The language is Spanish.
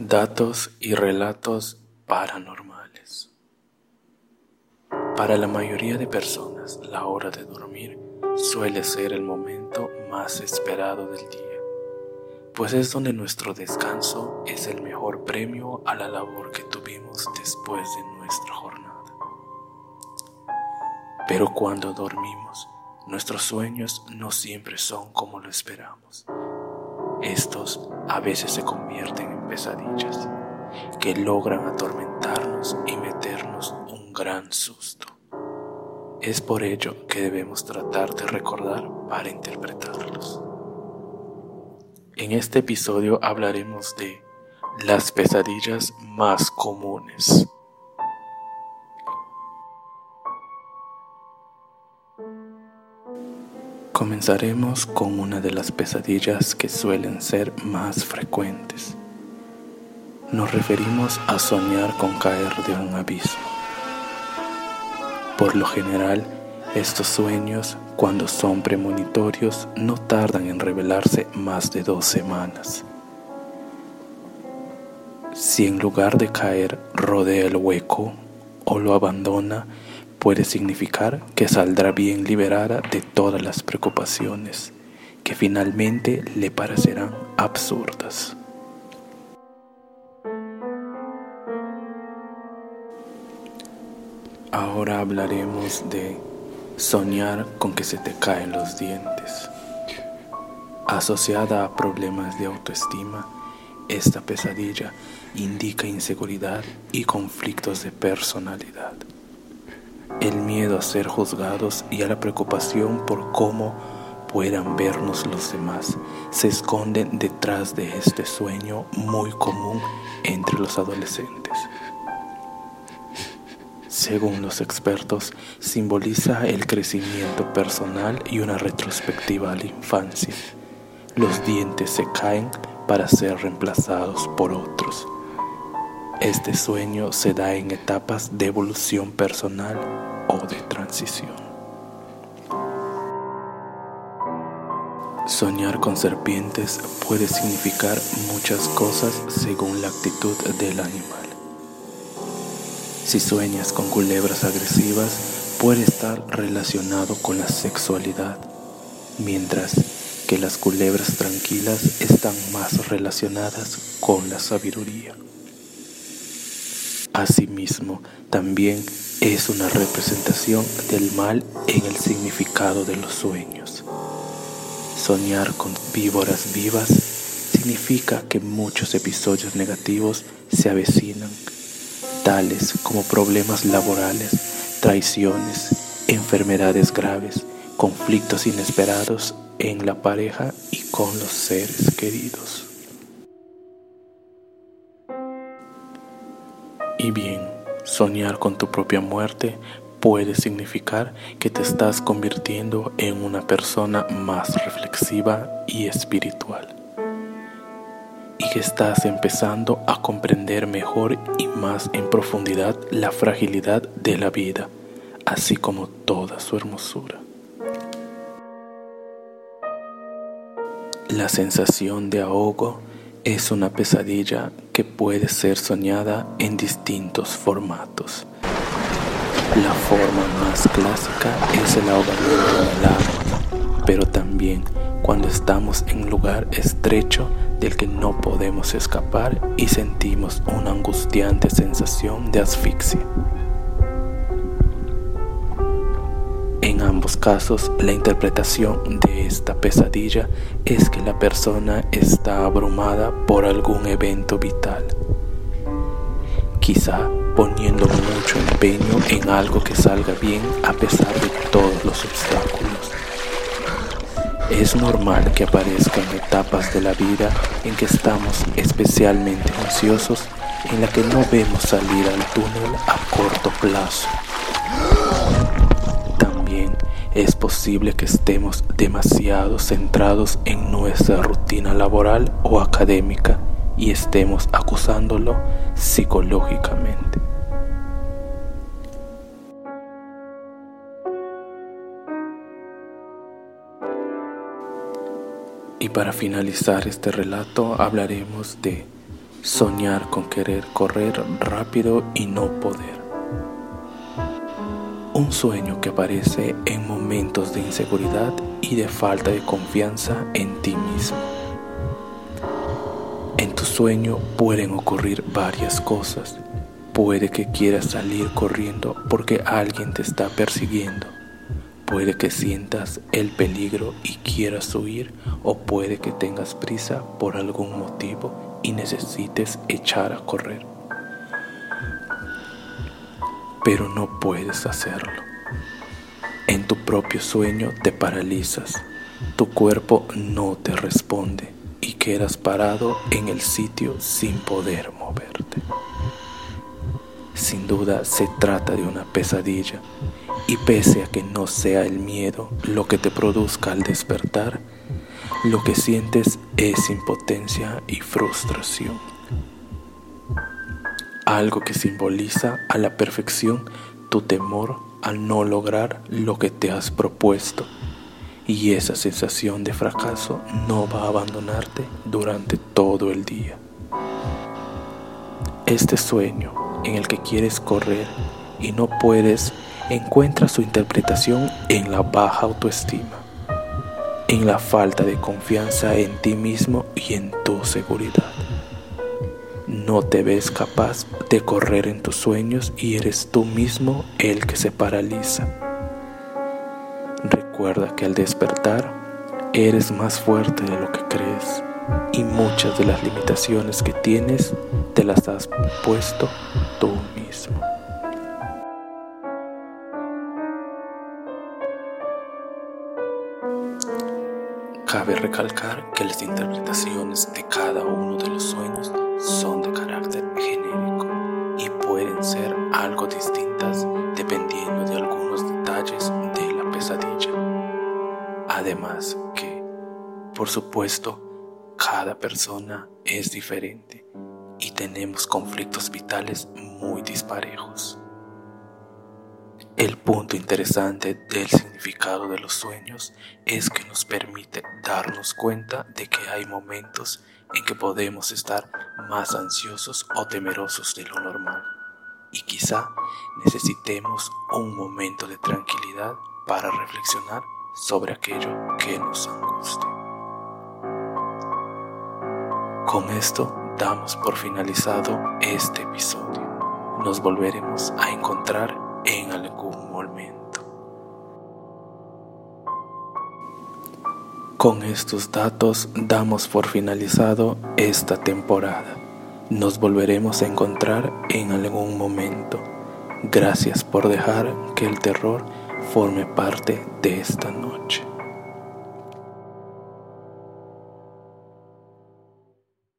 Datos y relatos paranormales. Para la mayoría de personas, la hora de dormir suele ser el momento más esperado del día, pues es donde nuestro descanso es el mejor premio a la labor que tuvimos después de nuestra jornada. Pero cuando dormimos, nuestros sueños no siempre son como lo esperamos. Estos a veces se convierten en pesadillas que logran atormentarnos y meternos un gran susto. Es por ello que debemos tratar de recordar para interpretarlos. En este episodio hablaremos de las pesadillas más comunes. Comenzaremos con una de las pesadillas que suelen ser más frecuentes. Nos referimos a soñar con caer de un abismo. Por lo general, estos sueños, cuando son premonitorios, no tardan en revelarse más de dos semanas. Si en lugar de caer rodea el hueco o lo abandona, puede significar que saldrá bien liberada de todas las preocupaciones que finalmente le parecerán absurdas. Ahora hablaremos de soñar con que se te caen los dientes. Asociada a problemas de autoestima, esta pesadilla indica inseguridad y conflictos de personalidad el miedo a ser juzgados y a la preocupación por cómo puedan vernos los demás se esconden detrás de este sueño muy común entre los adolescentes. Según los expertos, simboliza el crecimiento personal y una retrospectiva a la infancia. Los dientes se caen para ser reemplazados por otros. Este sueño se da en etapas de evolución personal o de transición. Soñar con serpientes puede significar muchas cosas según la actitud del animal. Si sueñas con culebras agresivas, puede estar relacionado con la sexualidad, mientras que las culebras tranquilas están más relacionadas con la sabiduría. Asimismo, también es una representación del mal en el significado de los sueños. Soñar con víboras vivas significa que muchos episodios negativos se avecinan, tales como problemas laborales, traiciones, enfermedades graves, conflictos inesperados en la pareja y con los seres queridos. Y bien, soñar con tu propia muerte puede significar que te estás convirtiendo en una persona más reflexiva y espiritual. Y que estás empezando a comprender mejor y más en profundidad la fragilidad de la vida, así como toda su hermosura. La sensación de ahogo es una pesadilla que puede ser soñada en distintos formatos. La forma más clásica es el ahogamiento del agua, pero también cuando estamos en lugar estrecho del que no podemos escapar y sentimos una angustiante sensación de asfixia. En ambos casos, la interpretación de esta pesadilla es que la persona está abrumada por algún evento vital, quizá poniendo mucho empeño en algo que salga bien a pesar de todos los obstáculos. Es normal que aparezcan etapas de la vida en que estamos especialmente ansiosos, en la que no vemos salir al túnel a corto plazo es posible que estemos demasiado centrados en nuestra rutina laboral o académica y estemos acusándolo psicológicamente. Y para finalizar este relato hablaremos de soñar con querer correr rápido y no poder. Un sueño que aparece en momentos de inseguridad y de falta de confianza en ti mismo. En tu sueño pueden ocurrir varias cosas. Puede que quieras salir corriendo porque alguien te está persiguiendo. Puede que sientas el peligro y quieras huir o puede que tengas prisa por algún motivo y necesites echar a correr. Pero no puedes hacerlo. En tu propio sueño te paralizas, tu cuerpo no te responde y quedas parado en el sitio sin poder moverte. Sin duda se trata de una pesadilla y pese a que no sea el miedo lo que te produzca al despertar, lo que sientes es impotencia y frustración. Algo que simboliza a la perfección tu temor al no lograr lo que te has propuesto. Y esa sensación de fracaso no va a abandonarte durante todo el día. Este sueño en el que quieres correr y no puedes encuentra su interpretación en la baja autoestima en la falta de confianza en ti mismo y en tu seguridad. No te ves capaz de correr en tus sueños y eres tú mismo el que se paraliza. Recuerda que al despertar eres más fuerte de lo que crees y muchas de las limitaciones que tienes te las has puesto tú mismo. Cabe recalcar que las interpretaciones de cada uno de los sueños son de carácter genérico y pueden ser algo distintas dependiendo de algunos detalles de la pesadilla. Además que, por supuesto, cada persona es diferente y tenemos conflictos vitales muy disparejos. El punto interesante del significado de los sueños es que nos permite darnos cuenta de que hay momentos en que podemos estar más ansiosos o temerosos de lo normal y quizá necesitemos un momento de tranquilidad para reflexionar sobre aquello que nos angustia. Con esto damos por finalizado este episodio. Nos volveremos a encontrar en algún momento. Con estos datos damos por finalizado esta temporada. Nos volveremos a encontrar en algún momento. Gracias por dejar que el terror forme parte de esta noche.